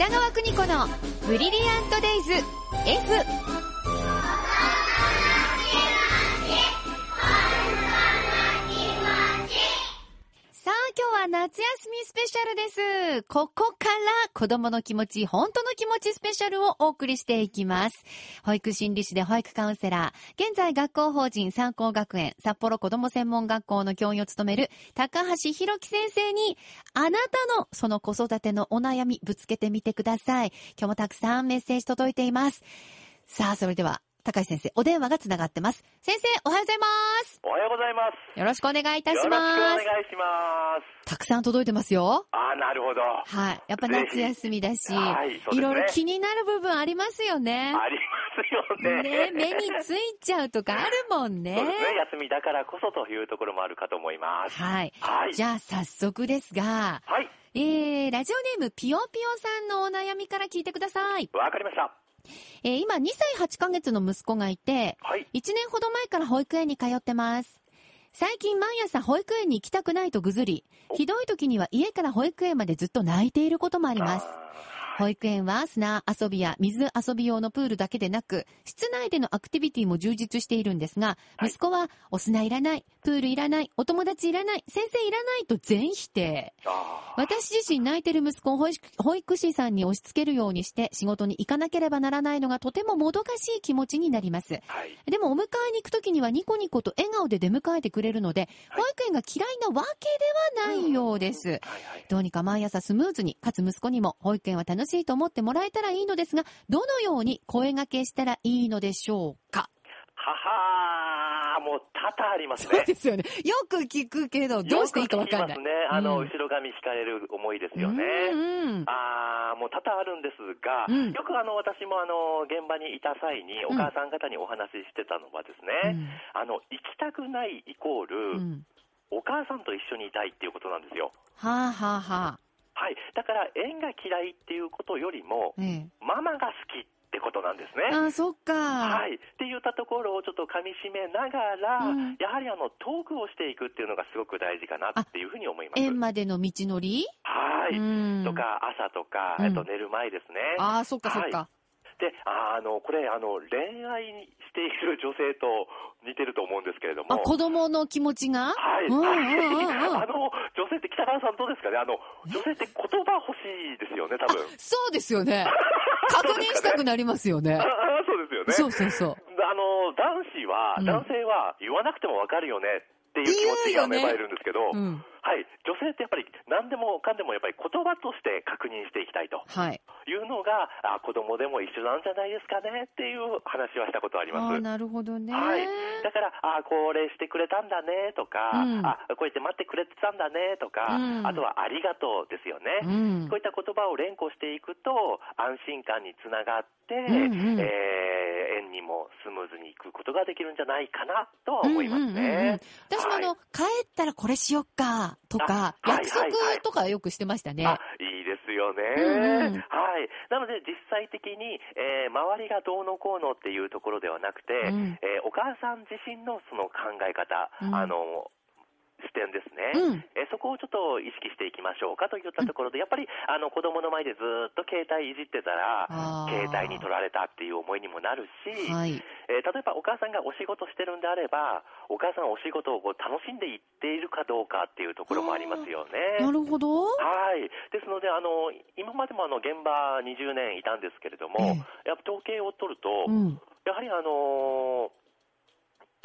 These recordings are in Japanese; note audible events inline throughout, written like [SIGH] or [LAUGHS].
北川邦子のブリリアントデイズ F は夏休みスペシャルです。ここから子供の気持ち、本当の気持ちスペシャルをお送りしていきます。保育心理士で保育カウンセラー、現在学校法人三高学園札幌子ども専門学校の教員を務める高橋弘樹先生に、あなたのその子育てのお悩みぶつけてみてください。今日もたくさんメッセージ届いています。さあ、それでは、高橋先生、お電話がつながってます。先生、おはようございます。おはようございます。よろしくお願いいたしよろしくおます。願いします。たくさん届いてますよ。あー、なるほど。はい。やっぱ夏休みだし、はいいろいろ気になる部分ありますよね。ありますよね。ね目についちゃうとかあるもんね。そうですね。休みだからこそというところもあるかと思います。はい。はい。じゃあ早速ですが、はい。えー、ラジオネームぴよぴよさんのお悩みから聞いてください。わかりました。えー、今2歳8ヶ月の息子がいて、はい。1年ほど前から保育園に通ってます。最近毎朝保育園に行きたくないとぐずり、ひどい時には家から保育園までずっと泣いていることもあります。あ保育園は砂遊びや水遊び用のプールだけでなく、室内でのアクティビティも充実しているんですが、はい息子はお砂いらない、プールいらない、お友達いらない、先生いらないと全否定。私自身泣いてる息子を保育士さんに押し付けるようにして仕事に行かなければならないのがとてももどかしい気持ちになります。ーはい。でもお迎えに行くときにはニコニコと笑顔で出迎えてくれるので、保育園が嫌いなわけではないようです。どうにか毎朝スムーズに、かつ息子にも保育園は楽しいと思ってもらえたらいいのですが、どのように声掛けしたらいいのでしょうか？ははー、もう多々ありますね。そうですよね。よく聞くけど、どうしていいかわかんない。よく聞きますね。あの、うん後ろ髪引かれる思いですよね。うんうん。あー、もう多々あるんですが、うんよくあの、私もあの、現場にいた際に、お母さん方にお話ししてたのはですね、あの、行きたくないイコール、うんうんお母さんと一緒にいたいっていうことなんですよ。はあはあはあ。はい。だから、縁が嫌いっていうことよりも、ええ。ママが好きってことなんですね。ああ、そっか。はい。って言ったところをちょっと噛み締めながら、うんやはりあの、トークをしていくっていうのがすごく大事かなっていうふうに思います。園までの道のり？はい。うんとか、朝とか、うんえっと、寝る前ですね。ああ、そっかそっか。で、ああの、これ、あの、恋愛している女性と似てると思うんですけれども。あ、子供の気持ちが？はい。うんうんうんあうん。[LAUGHS] の、女性って北川さんどうですかね？あの、女性って言葉欲しいですよね、多分。そうですよね。[LAUGHS] 確認したくなりますよねあ。あそうですよね。そうそうそう。あの、男子は、うん男性は言わなくてもわかるよねっていう気持ちが芽生えるんですけど、うん。はい。女性ってやっぱり何でもかんでもやっぱり言葉として確認していきたいとはい。いうのが、あ子供でも一緒なんじゃないですかねっていう話はしたことあります。なるほどね。はい。だから、あこれしてくれたんだねとか、うんあこうやって待ってくれてたんだねとか、うんあとはありがとうですよね。うんこういった言葉を連呼していくと、安心感につながって、んうんえー縁にもスムーズにいくことができるんじゃないかなとは思いますうんうんうんうんね。私もあの、はい帰ったらこれしよっか、とか、約束はいはいとかよくしてましたね。あいいですよね、うんうん。はい。なので実際的に、えー周りがどうのこうのっていうところではなくて、うん。えーお母さん自身のその考え方、うん。あの、視点ですね、うんえーそこをちょっと意識していきましょうかといったところで、やっぱりあの子供の前でずっと携帯いじってたら、携帯に取られたっていう思いにもなるし、はい。えー例えばお母さんがお仕事してるんであれば、お母さんはお仕事をこう楽しんでいっているかどうかっていうところもありますよね。なるほど。はい。ですので、あの、今までもあの、現場20年いたんですけれども、やっぱ統計を取ると、うん。やはりあの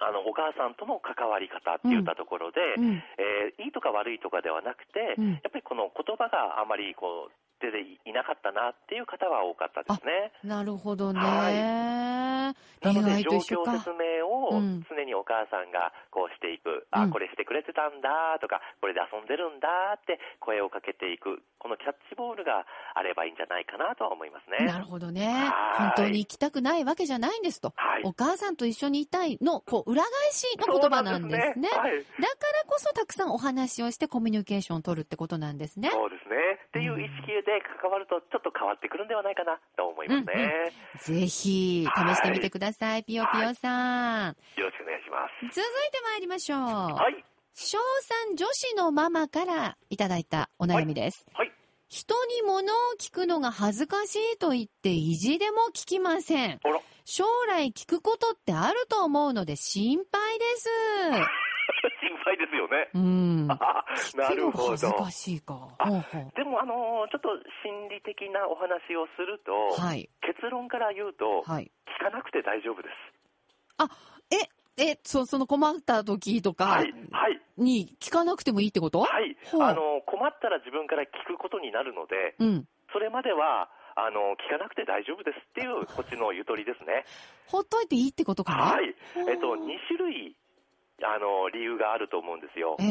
あの、お母さんとの関わり方っていったところで、うんえーいいとか悪いとかではなくて、うんやっぱりこの言葉があまりこう、出ていなかったなっていう方は多かったですね。なるほどね。はなので、状況説。明をうん常にお母さんがこうしていく、うんあ、これしてくれてたんだとか、これで遊んでるんだって声をかけていく、このキャッチボールがあればいいんじゃないかなとは思いますね。なるほどね。はい本当に行きたくないわけじゃないんですと。はいお母さんと一緒にいたいの、こう、裏返しの言葉なんですね。そうなんだからこそたくさんお話をしてコミュニケーションを取るってことなんですね。そうですね。っていう意識で関わるとちょっと変わってくるんではないかなと思いますね。ぜひ、試してみてください。ピヨピヨさん。よろしくお願いします。続いて参りましょう。はい。小3女子のママからいただいたお悩みです。はい。人に物を聞くのが恥ずかしいと言って意地でも聞きません。将来聞くことってあると思うので心配です。[LAUGHS] 心配ですよね。うん。あなるほ恥ずど。かしいか。あほうほうでも、あのーちょっと心理的なお話をすると、はい。結論から言うと、はい。聞かなくて大丈夫です。え、え、そ、その困った時とかはい、はい、に聞かなくてもいいってこと？はい。あのー困ったら自分から聞くことになるので、うん。それまでは、あのー聞かなくて大丈夫ですっていう、こっちのゆとりですね。ほっといていいってことかな？はい。えっと、2種類、あのー理由があると思うんですよ。ええ。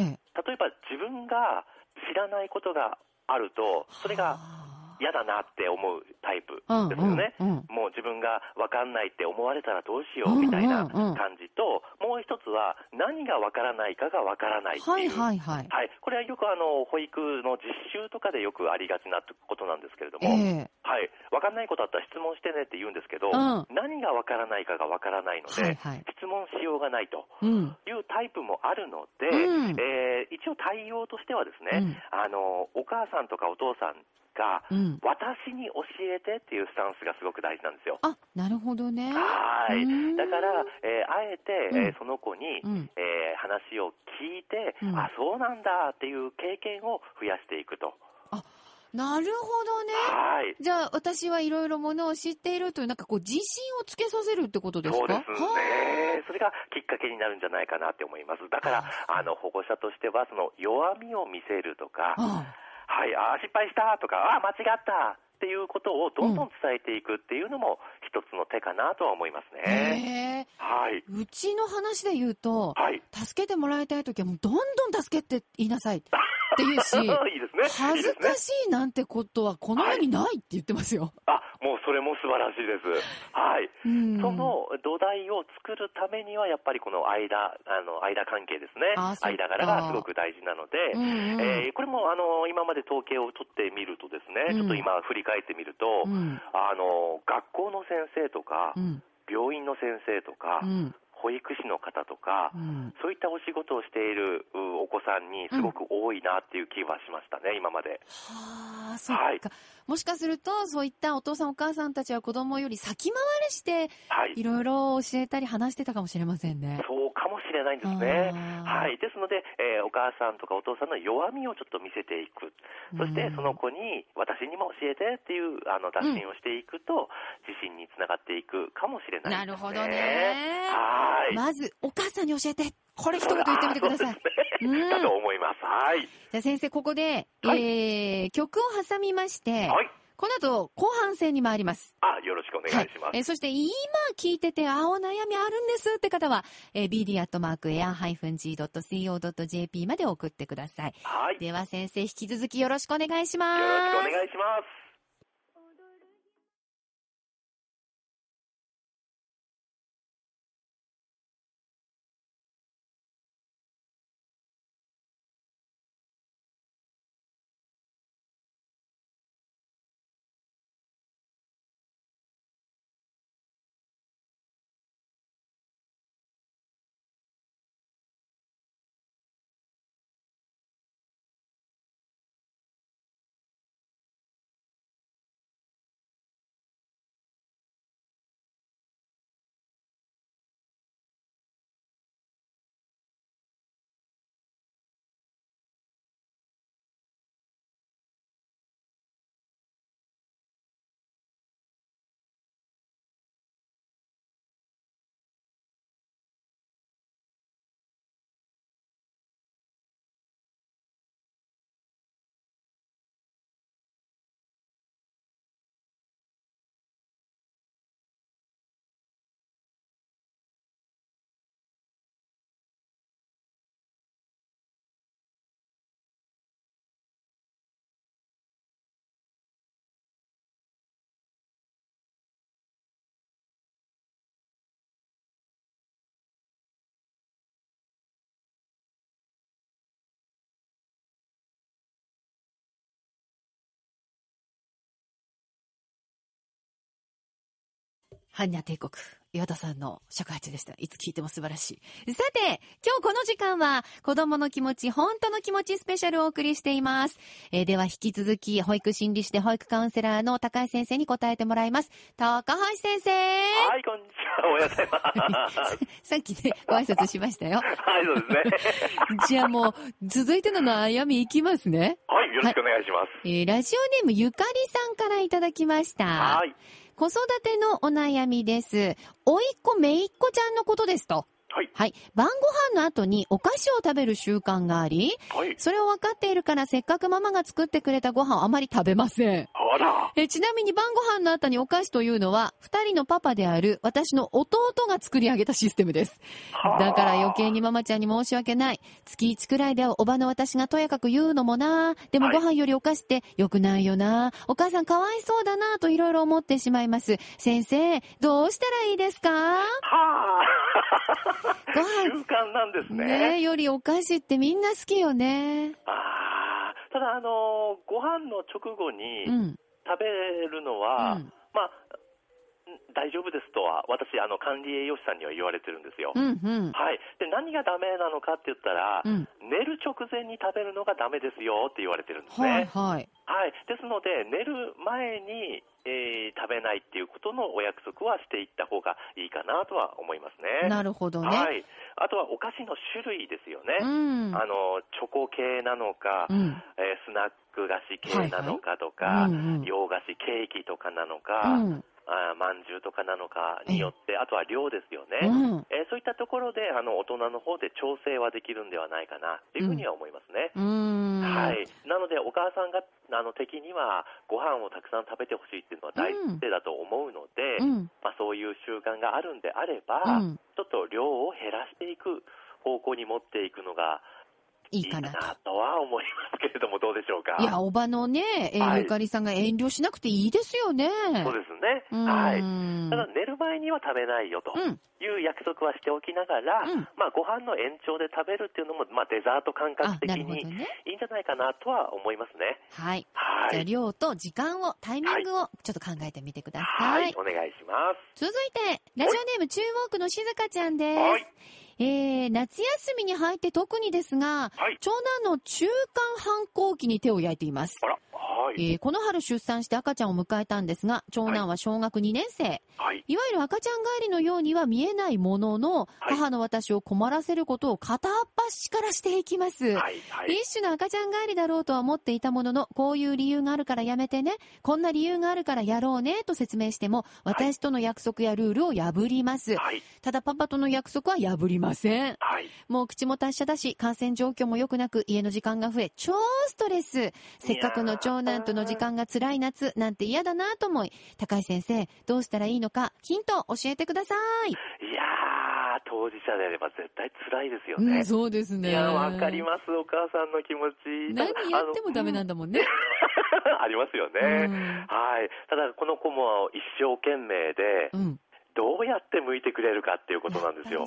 例えば自分が知らないことがあると、それがは嫌だなって思うタイプあですよね。うんうんうんもう自分が分かんないって思われたらどうしようみたいな感じと、もう一つは何が分からないかが分からないっていう。はいはいはい。はい、これはよくあの保育の実習とかでよくありがちなことなんですけれども、ええ。はい、分かんないことあったら質問してねって言うんですけど、うん何が分からないかが分からないので、はいはい。質問しようがないとうん。いうタイプもあるので、うんえー一応対応としてはですね、うんあのお母さんとかお父さんが、うん。私に教えてっていうスタンスがすごく大事なんですよ。あ、なるほどね。はいうんだから、えーあえて、うんえーその子に、うん。えー話を聞いて、うんあそうなんだっていう経験を増やしていくと。なるほどね。はいじゃあ、私はいろいろものを知っているという、なんかこう、自信をつけさせるってことですか？そうですはね。それがきっかけになるんじゃないかなって思います。だから、あの、保護者としては、その弱みを見せるとか、ああはい、あー失敗したとか、あー間違ったっていうことをどんどん伝えていくっていうのも一つの手かなとは思いますね。へえ。はい。うちの話で言うと、はい。助けてもらいたいときはもうどんどん助けって言いなさい [LAUGHS] って言うし、[LAUGHS] いいですね。恥ずか。しいなんてことはこの世にないって言ってますよ。あ、もうそれも素晴らしいです。はい。うんその土台を作るためには、やっぱりこの間、あの、間関係ですね。間柄がすごく大事なので、うんうんえーこれも、あの、今まで統計を取ってみるとですね、うんちょっと今振り返ってみると、うんあの、学校の先生とかう、ん病院の先生とかう、ん保育士の方とかう、ん。そういったお仕事をしているうお子さんにすごく多いなっていう気はしましたね、今まで。はあ、そっか、はいもしかすると、そういったお父さんお母さんたちは子供より先回りして、はい。いろいろ教えたり話してたかもしれませんね。そうかもしれないんですね。はい。ですので、えーお母さんとかお父さんの弱みをちょっと見せていく。そしてうんその子に私にも教えてっていうあの打診をしていくと、自信につながっていくかもしれないね。なるほどねはい。まず、お母さんに教えて。これ一言言ってみてください。だと思います。はい。じゃあ先生、ここで、はいえー、曲を挟みまして、はい。この後、後半戦に参ります。あ、よろしくお願いします。えーそして今聞いてて、あ、お悩みあるんですって方は、えー、bd.air-go.co.jp まで送ってください。はい。よでは先生、引き続きよろしくお願いします。ろしくお願いします。ハンニャ帝国。岩田さんの尺八でした。いつ聞いても素晴らしい。さて、今日この時間は、子供の気持ち、本当の気持ちスペシャルをお送りしています。えーでは引き続き、保育心理士で保育カウンセラーの高橋先生に答えてもらいます。高橋先生はい、こんにちは。おはようございます。[LAUGHS] さっきね、ご挨拶しましたよ。はい、そうですね。[LAUGHS] じゃあもう、続いての悩みいきますね。はい、よろしくお願いします。えーラジオネームゆかりさんからいただきました。はい。子育てのお悩みです。おいっ子めいっ子ちゃんのことですと。はい。はい。晩ご飯の後にお菓子を食べる習慣があり、はい。それを分かっているからせっかくママが作ってくれたご飯をあまり食べません。あら。えちなみに晩ご飯の後にお菓子というのは、二人のパパである私の弟が作り上げたシステムです。だから余計にママちゃんに申し訳ない。月1くらいではおばの私がとやかく言うのもな。でもはいご飯よりお菓子って良くないよな。お母さんかわいそうだなといろいろ思ってしまいます。先生、どうしたらいいですか？はごあ。習飯慣なんですね。ねよりお菓子ってみんな好きよね。ああ。ただ、あのーご飯の直後にうん。食べるのは、うんまあ、ん大丈夫ですとは、私、あの、管理栄養士さんには言われてるんですよ。うん、うん。はい。で、何がダメなのかって言ったら、うん。寝る直前に食べるのがダメですよって言われてるんですね。はい、はい。はい。ですので、寝る前に、えー食べないっていうことのお約束はしていった方がいいかなとは思いますね。なるほどね。はい。あとはお菓子の種類ですよね。うん。あの、チョコ系なのか、うん。えースナック菓子系なのかとか、はいはいうんうん洋菓子、ケーキとかなのか、うん。あーまんじゅうとかなのかによって、あとは量ですよね。うん。えーそういったところで、あの、大人の方で調整はできるんではないかな、っていうふうには思いますね。うーん。はい。なので、お母さんが、あの、的には、ご飯をたくさん食べてほしいっていうのは大前提だと思うので、うん。まあ、そういう習慣があるんであれば、うんちょっと量を減らしていく方向に持っていくのがいいかいいかなと。なとは思いますけれども、どうでしょうか？いや、おばのね、えーはいゆかりさんが遠慮しなくていいですよね。そうですね。はい。ただ、寝る前には食べないよとうん。いう約束はしておきながら、うんまあ、ご飯の延長で食べるっていうのも、まあ、デザート感覚あ、的にね。いいんじゃないかなとは思いますね。はい。じゃあ、はい。量と時間を、タイミングをちょっと考えてみてくださ。はいい。お願いします。続いて、ラジオネーム中央区の静香ちゃんです。はい。えー、夏休みに入って特にですが、はい。長男の中間反抗期に手を焼いています。あら、はい。えーこの春出産して赤ちゃんを迎えたんですが、長男は小学2年生。はい。いわゆる赤ちゃん帰りのようには見えないものの、はい母の私を困らせることを片っ端からしていきます。はい。はい。一種の赤ちゃん帰りだろうとは思っていたものの、こういう理由があるからやめてね、こんな理由があるからやろうね、と説明しても、私との約束やルールを破ります。はい。ただパパとの約束は破りません。はい。もう口も達者だし、感染状況も良くなく、家の時間が増え、超ストレス。せっかくの長男との時間が辛い夏、なんて嫌だなと思い、高橋先生、どうしたらいいのか、ヒント教えてください。いやー、当事者であれば絶対辛いですよね。うん、そうですね。いや、わかります、お母さんの気持ち。何やってもダメなんだ。だもんね。[LAUGHS] ありますよね。うんはい。ただ、この子も一生懸命で、うん。どうやって向いてくれるかっていうことなんですよ。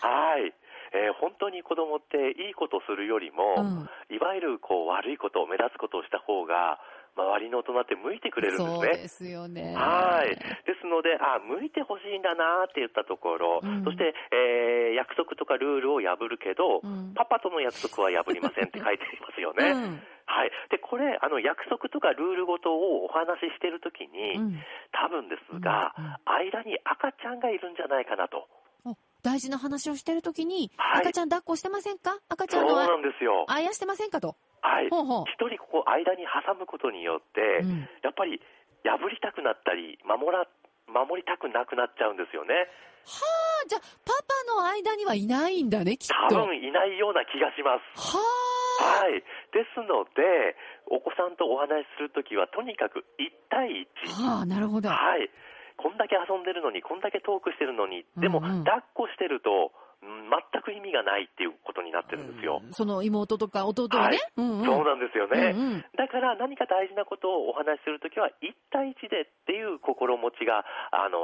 はい。えー本当に子供っていいことするよりも、うんいわゆるこう悪いこと、目立つことをした方が、周りの大人って向いてくれるんですね。そうですよね。はい。ですので、あ、向いてほしいんだなって言ったところ、うんそして、えー約束とかルールを破るけど、うんパパとの約束は破りませんって書いてありますよね。うんはい。で、これ、あの、約束とかルールごとをお話ししてるときに、うん多分ですが、うんうん間に赤ちゃんがいるんじゃないかなと。お大事な話をしてるときに、はい赤ちゃん抱っこしてませんか？赤ちゃんのあなんですよ。あやしてませんかと。はい。ほうほう一人ここ間に挟むことによって、うんやっぱり破りたくなったり、守ら、守りたくなくなっちゃうんですよね。はあ、じゃあ、パパの間にはいないんだね、きっと。は多分いないような気がします。あ。はい。ですので、お子さんとお話しするときは、とにかく1対1。はあ、なるほど。はい。こんだけ遊んでるのに、こんだけトークしてるのに、でも、うんうん抱っこしてると、うん全く意味がないっていうことになってるんですよ。その妹とか弟はね。うんうん。そうなんですよね。うんうんだから何か大事なことをお話しするときは、1対1でっていう心持ちが、あの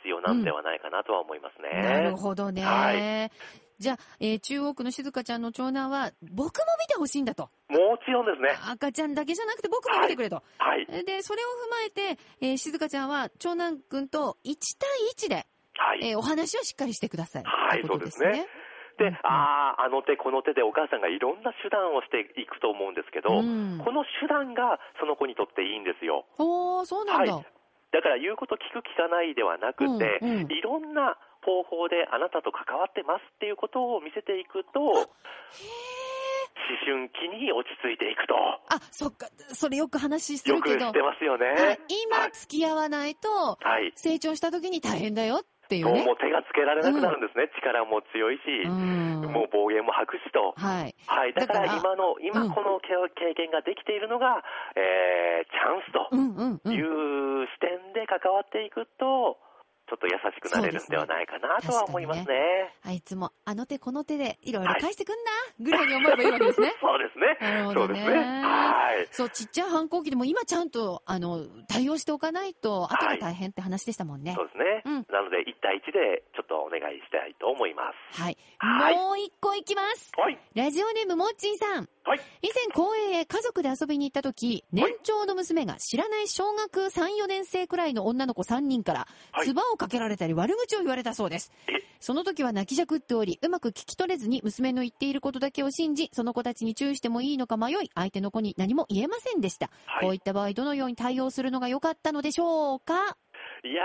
必要なんではないかなとは思いますね。なるほどね。はいじゃあ、えー中央区の静香ちゃんの長男は、僕も見てほしいんだと。もちろんですね。赤ちゃんだけじゃなくて僕も見てくれと。はい。で、それを踏まえて、えー静香ちゃんは長男くんと1対1ではい。えーお話をしっかりしてください。はいってことですね。で、うんああ、あの手この手でお母さんがいろんな手段をしていくと思うんですけど、うんこの手段がその子にとっていいんですよ。おー、そうなんだ。はいだから言うこと聞く聞かないではなくて、うんうんいろんな方法であなたと関わってますっていうことを見せていくと、思春期に落ち着いていくと。あ、そっか、それよく話するけどよく知っ、てますよね。はい、今はい付き合わないと、はい。成長した時に大変だよっていうねも。う手がつけられなくなるんですね。力も強いし、うん。もう暴言も吐くしと。はい。はい。だから今の、今うんこの経経験ができているのが、えー、チャンスとうんうんう。いん。う視点で関わっていくと、ちょっと優しくなれるんではないかなとは思いますね。あいつもあの手この手でいろいろ返してくんな、ぐらいに思えばいいわけですね。そうですね。なるほどねそうですね。はい。そう、ちっちゃい反抗期でも今ちゃんと、あの、対応しておかないと、後が大変って話でしたもんね。そうですね。うんなので、1対1でちょっとお願いしたいと思います。はい。はいもう一個いきます。はい。ラジオネームもっちーさん。はい。以前公園へ家族で遊びに行った時、年長の娘が知らない小学3、4年生くらいの女の子3人から、はい唾をかけられたり悪口を言われたそうですえ。その時は泣きじゃくっており、うまく聞き取れずに娘の言っていることだけを信じ、その子たちに注意してもいいのか迷い、相手の子に何も言えませんでした。はいこういった場合、どのように対応するのが良かったのでしょうか？いや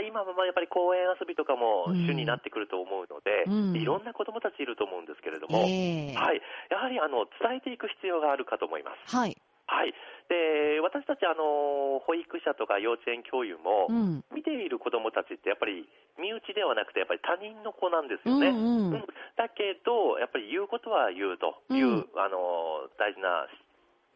ー、今もまあやっぱり公園遊びとかもうん主になってくると思うので、うんいろんな子供たちいると思うんですけれども、ええはい。やはりあの、伝えていく必要があるかと思います。はい。はい。で、私たちあの、保育者とか幼稚園教諭も、うん。見ている子供たちってやっぱり身内ではなくてやっぱり他人の子なんですよね。うんうんうんだけど、やっぱり言うことは言うという、うんあの大事な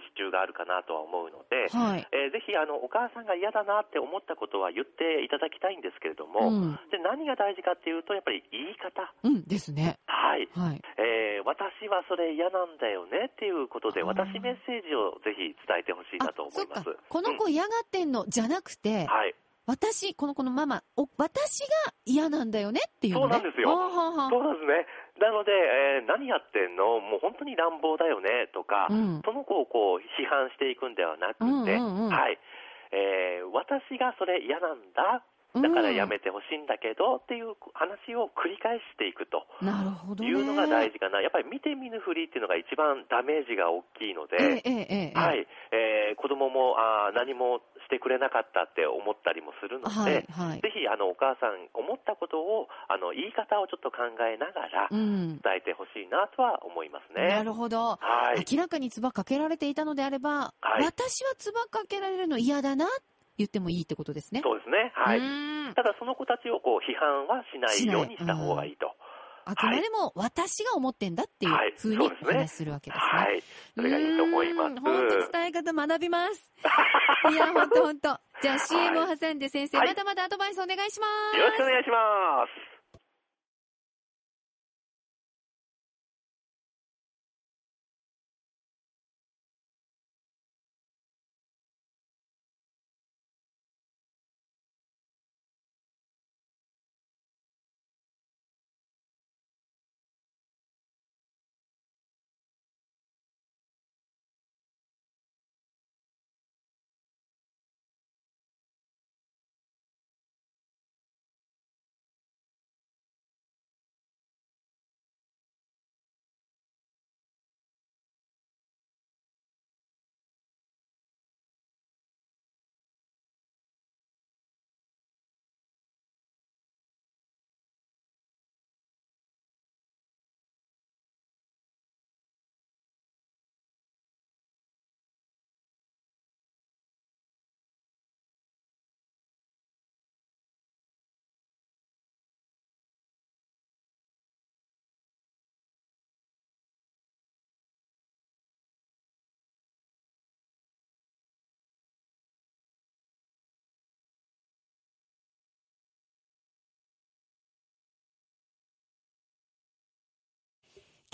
支柱があるかなとは思うので、はい。えーぜひあのお母さんが嫌だなって思ったことは言っていただきたいんですけれども、うん。で何が大事かっていうと、やっぱり言い方、うんですね。はいはい。えー私はそれ嫌なんだよねっていうことで、私メッセージをぜひ伝えてほしいなと思います。このうん子嫌がってんの、じゃなくて、はい、私、この子のママ、お私が嫌なんだよねっていうのね。そうなんですよそうなんですね。なので、えー何やってんの？もう本当に乱暴だよねとか、うんその子をこう批判していくんではなくて、うんうんうんはい。えー私がそれ嫌なんだ。だからやめてほしいんだけど、っていう話を繰り返していくとなるほどね。いうのが大事かな。やっぱり見て見ぬふりっていうのが一番ダメージが大きいので、ええええええはい、えー子供もあー何もしてくれなかったって思ったりもするので、はい、はい。ぜひあのお母さん思ったことをあの言い方をちょっと考えながらうん。伝えてほしいなとは思いますね。なるほど。はい。明らかに唾かけられていたのであれば、はい私は唾かけられるの嫌だな、言ってもいいってことですね。そうですね。はい。ただその子たちをこう批判はしないようにした方がいいと。あくまでも私が思ってんだっていうはいふうにお話しするわけですね。はい。それがいいと思います。本当伝え方学びます。[LAUGHS] いや、本当本当。じゃあ CM を挟んで先生、はいまたまたアドバイスお願いします。よろしくお願いします。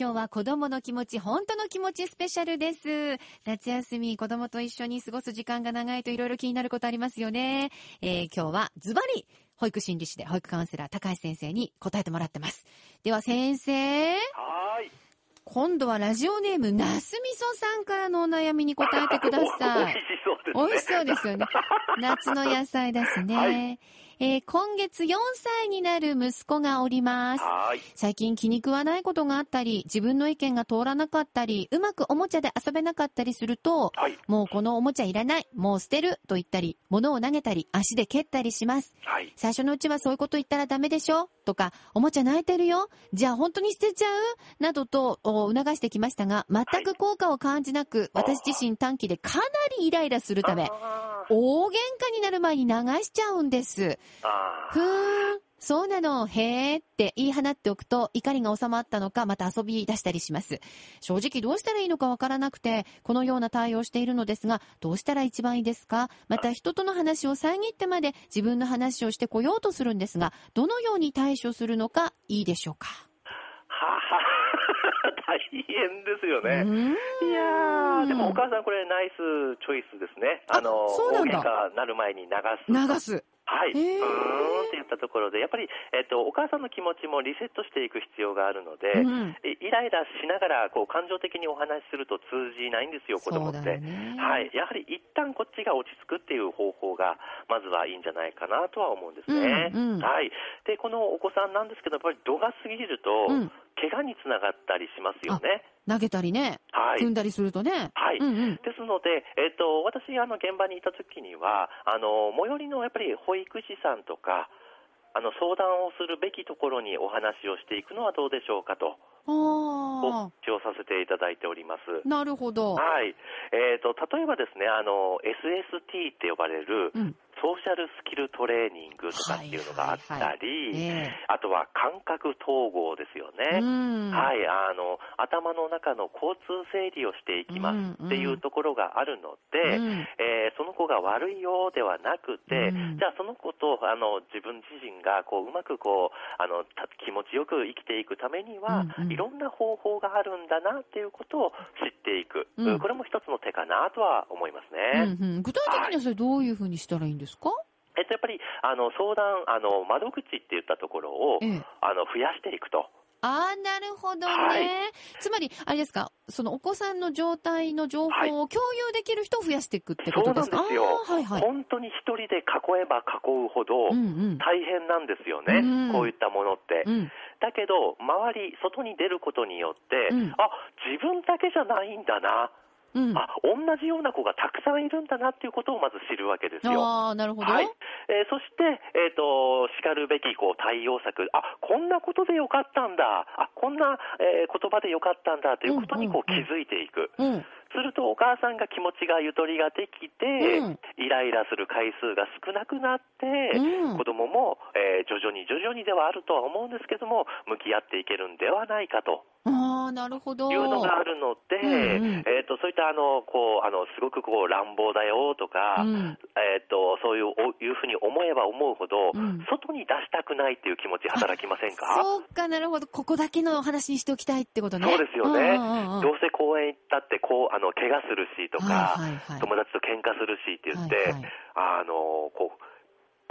今日は子供の気持ち、本当の気持ちスペシャルです。夏休み、子供と一緒に過ごす時間が長いといろいろ気になることありますよね。えー今日はズバリ、保育心理士で保育カウンセラー高橋先生に答えてもらってます。では先生、はーい。今度はラジオネーム、なすみそさんからのお悩みに答えてください。[LAUGHS] 美味しそうですね。美味しそうですよね。夏の野菜ですね。はいえー今月4歳になる息子がおります。はい。最近気に食わないことがあったり、自分の意見が通らなかったり、うまくおもちゃで遊べなかったりすると、はい。もうこのおもちゃいらない、もう捨てると言ったり、物を投げたり、足で蹴ったりします。はい。最初のうちはそういうこと言ったらダメでしょ？とか、おもちゃ泣いてるよ？じゃあ本当に捨てちゃう？などとお促してきましたが、全く効果を感じなく、私自身短期でかなりイライラするため、大喧嘩になる前に流しちゃうんです。あふーん、そうなの、へーって言い放っておくと怒りが収まったのかまた遊び出したりします。正直どうしたらいいのかわからなくて、このような対応をしているのですが、どうしたら一番いいですか？また人との話を遮ってまで自分の話をしてこようとするんですが、どのように対処するのかいいでしょうか？大変ですよね。いやー、でもお母さんこれナイスチョイスですね。ああの、大喧嘩なる前に流す。流す。はい。うへーーんって言ったところで、やっぱり、えっと、お母さんの気持ちもリセットしていく必要があるので、うんいイライラしながら、こう、感情的にお話しすると通じないんですよ、子供って。ねはい。やはり一旦こっちが落ち着くっていう方法が、まずはいいんじゃないかなとは思うんですね。うんうんはい。で、このお子さんなんですけど、やっぱり度が過ぎると、うん怪我につながったりしますよね。投げたりね、はい。踏んだりするとね。はいうんうん。ですので、えっと私、あの現場にいたときにはあの、最寄りのやっぱり保育士さんとかあの相談をするべきところにお話をしていくのはどうでしょうかと、おあ口をさせていただいております。あ、なるほど。はいえー、と例えばですねあの SST って呼ばれるうん。ソーシャルスキルトレーニングとかっていうのがあったり、えあとは感覚統合ですよえね。うん。はい、あの頭の中の交通整理をしていきますっていうところがあるので、うんえーその子が悪いようではなくて、うんじゃあその子とあの自分自身がこううまくこうあのた気持ちよく生きていくためには、うんうんいろんな方法があるんだなっていうことを知っていく、うん。これも一つの手かなとは思いますね。うんうん。具体的にはそれどういうふうにしたらいいんですか、えっと、やっぱりあの相談あの窓口って言ったところを、ええ。あの増やしていくと。ああ、なるほどね。はいつまり、あれですか、そのお子さんの状態の情報を共有できる人を増やしていくってことですか、そうなんですよあーはいはい。本当に一人で囲えば囲うほどうんうん。大変なんですよね、うんこういったものって。うん。だけど、周り、外に出ることによって、うんあ自分だけじゃないんだな、うん。あ同じような子がたくさんいるんだなっていうことをまず知るわけですよ。ああ、なるほど。はいえーそして、えー、としかるべきこう対応策、あこんなことでよかったんだ、あこんな、えー言葉でよかったんだということにこううんうんうん気づいていく。うん。するとお母さんが気持ちがゆとりができて、うんイライラする回数が少なくなって、うん子供も、えー徐々に徐々にではあるとは思うんですけども、向き合っていけるんではないかとああ、なるほど。いうのがあるので、うんうんえー、とそういったあのこうあのすごくこう乱暴だよとか、うん。えー、とそういうおいうふうに思えば思うほど、うん外に出したくないっていう気持ち働きませんか？そうかなるほど。ここだけのお話にしておきたいってことね。そうですよね、うんうんうんうんどうせ公園行ったってこうあの怪我するしとか、はいはいはい友達と喧嘩するしって言って、はいはいあのこう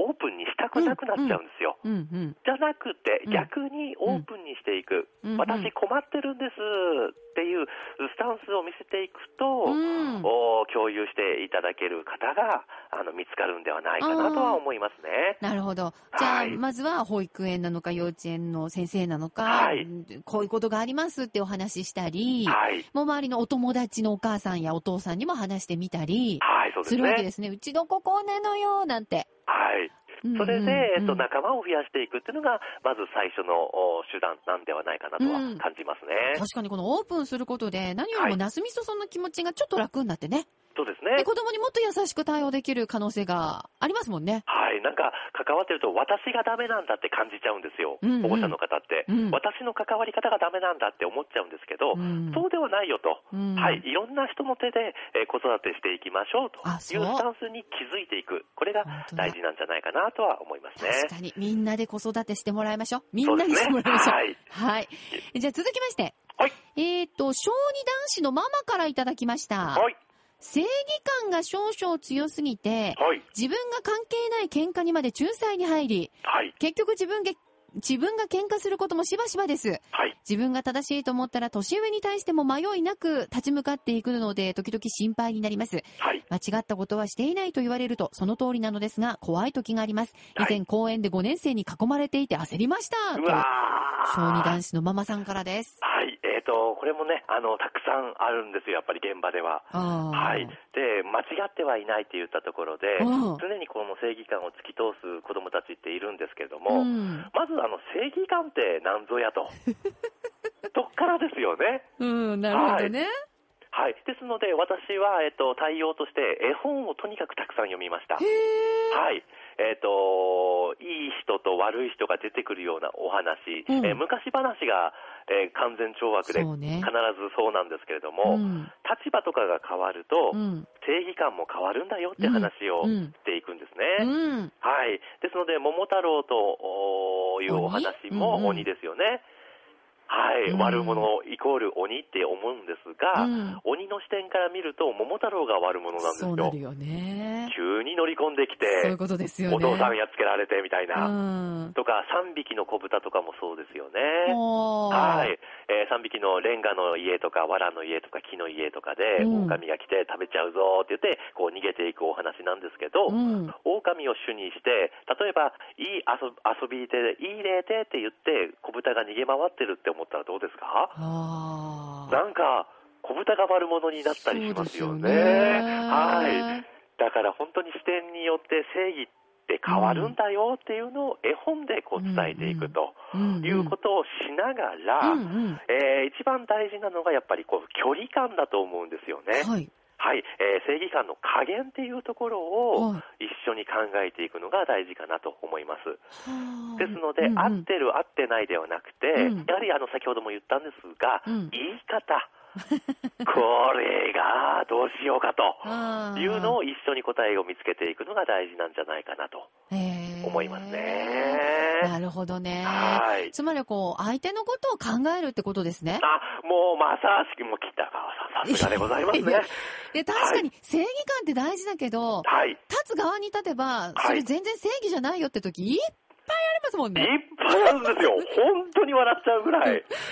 オープンにしたくなくなっちゃうんですよ。うんうん。じゃなくて、うん。逆にオープンにしていく、うん。うん私困ってるんですっていうスタンスを見せていくと、うん。お共有していただける方があの見つかるんではないかなとは思いますね。なるほど。じゃあ、はいまずは保育園なのか幼稚園の先生なのか、はい。こういうことがありますってお話ししたり、はい、もう周りのお友達のお母さんやお父さんにも話してみたりはい、そうですするわけね。ですね。うちの子こうなのよ、なんて。はい。うんうんそれで、えっと、うん仲間を増やしていくっていうのが、まず最初のお手段なんではないかなとはうん感じますね。確かにこのオープンすることで、何よりもはいなすみそさんの気持ちがちょっと楽になってね。そうですね。で、。子供にもっと優しく対応できる可能性がありますもんね。はい、なんか関わってると私がダメなんだって感じちゃうんですよ、うんうん。保護者の方って、うん。私の関わり方がダメなんだって思っちゃうんですけど、うん。そうではないよと、うん。はい、いろんな人の手で、えー子育てしていきましょうというスタンスに気づいていく、これが大事なんじゃないかなとは思いますね。確かに、みんなで子育てしてもらいましょう。みんなにしてもらいましょう。はい。はい。じゃあ続きまして。はい。えっ、と、小児男子のママからいただきました。はい、正義感が少々強すぎて、はい、自分が関係ない喧嘩にまで仲裁に入り、はい、結局自分で自分が喧嘩することもしばしばです。はい。自分が正しいと思ったら年上に対しても迷いなく立ち向かっていくので、時々心配になります。はい。間違ったことはしていないと言われると、その通りなのですが、怖い時があります。以前公園で5年生に囲まれていて焦りました。小児男子のママさんからです。はい。えっ、と、これもね、あの、たくさんあるんですよ、やっぱり現場では。はい。で、間違ってはいないって言ったところで、うん常にこの正義感を突き通す子供たちっているんですけれどうも、ん。まずあの、正義感って何ぞやと。[LAUGHS] とっからですよね。うん、なるほどね。はい。ですので、私は、えっと、対応として、絵本をとにかくたくさん読みました。はい。えっ、と、いい人と悪い人が出てくるようなお話、うんえー昔話が、えー完全懲悪で必ずそうなんですけれども、うん立場とかが変わると、うん。正義感も変わるんだよって話をうんしていくんですうね。ん。はい。ですので、桃太郎というお話も鬼ですよね。はい、うん悪者イコール鬼って思うんですが、うん鬼の視点から見ると桃太郎が悪者なんですよそうなる。よね。急に乗り込んできて、そういうことですよね。お父さんやっつけられてみたいな。うん。とか、3匹の子豚とかもそうですよね。はい。え3匹のレンガの家とか、藁の家とか、木の家とかで、うん狼が来て食べちゃうぞって言って、こう逃げていくお話なんですけど、うん。狼を主にして、例えば、いい遊遊びで、いい例でって言って、子豚が逃げ回ってるって思ったらどうですか？なんか、子豚が悪者になったりしますよね。ねはい。だから本当に視点によって正義って変わるんだよっていうのを絵本でこう伝えていくとうんいうことをしながら。えー一番大事なのがやっぱりこう距離感だと思うんですよね。はい。はい、えー正義感の加減っていうところをは一緒に考えていくのが大事かなと思います。はあ。ですので、うんうん。合ってる合ってないではなくて、うん。やはりあの先ほども言ったんですが、うん。言い方、[LAUGHS] これがどうしようかというのを一緒に答えを見つけていくのが大事なんじゃないかなと思いますね。なるほどね。はい。つまりこう、相手のことを考えるってことですね。あ、もうまさしくもう北川さん、さすがでございますね。で、確かに正義感って大事だけど、はい。立つ側に立てば、はいそれ全然正義じゃないよって時、いっぱいありますもんいっね。ぱいあるんですよ。[LAUGHS] 本当に笑っちゃうぐらい。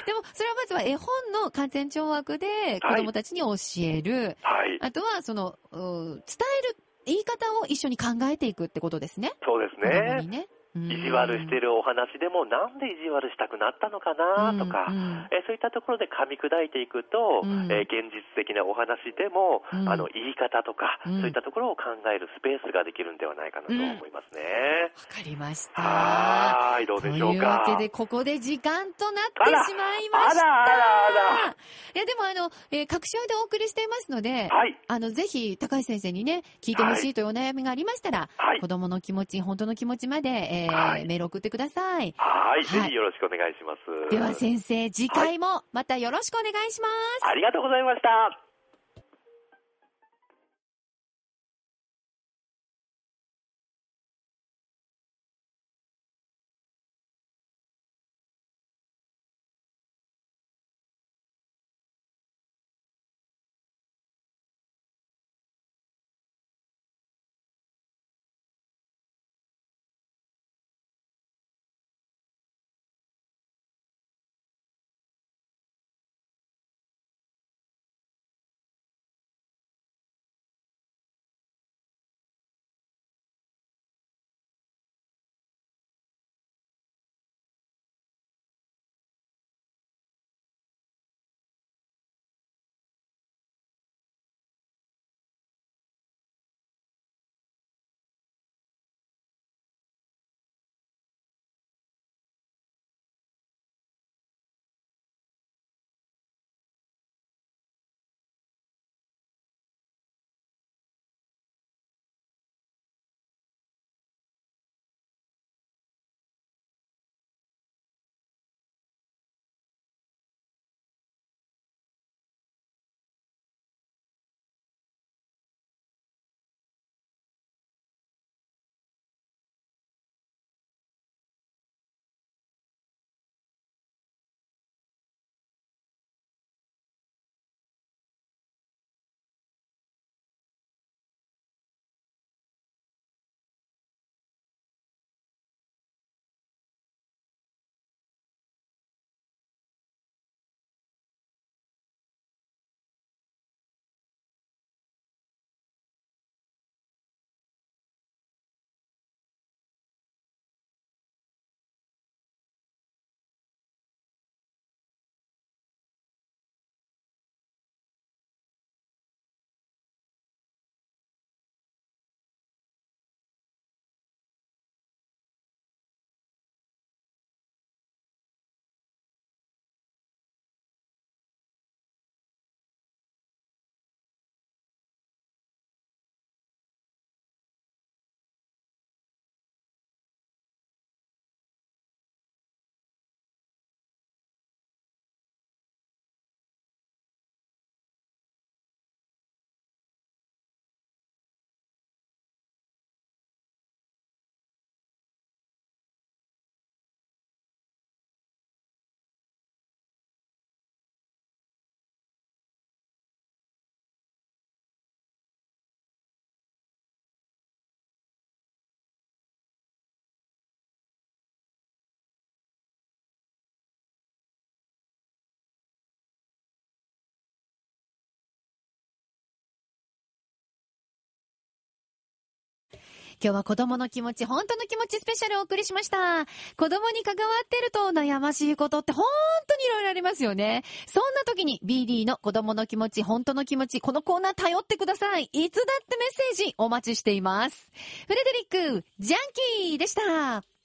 でも、それはまずは絵本の完全懲悪で子供たちに教える。はい。あとは、その、伝える言い方を一緒に考えていくってことですね。そうですねに。ね。うん意地悪してるお話でも、なんで意地悪したくなったのかなとか、えそういったところで噛み砕いていくと、うんえー現実的なお話でも、うんあの言い方とか、うんそういったところを考えるスペースができるんではないかなと思いますね。わかりました。はーい、どうとでしょか。いううわけで、ここで時間となってしまいました。あらあらあらいや、でもあの、えー、各週でお送りしていますので、はい。あの、ぜひ、高橋先生にね、聞いてほしいというお悩みがありましたら、はい子供の気持ち、本当の気持ちまで、えーはいメール送ってください。はい、はいぜひよろしくお願いします。では先生、次回もまたよろしくお願いします。ありがとうございました。今日は子供の気持ち、本当の気持ちスペシャルをお送りしました。子供に関わってると悩ましいことって本当にいろいろありますよね。そんな時に BD の子供の気持ち、本当の気持ち、このコーナー頼ってください。いつだってメッセージお待ちしています。フレデリック、ジャンキーでした。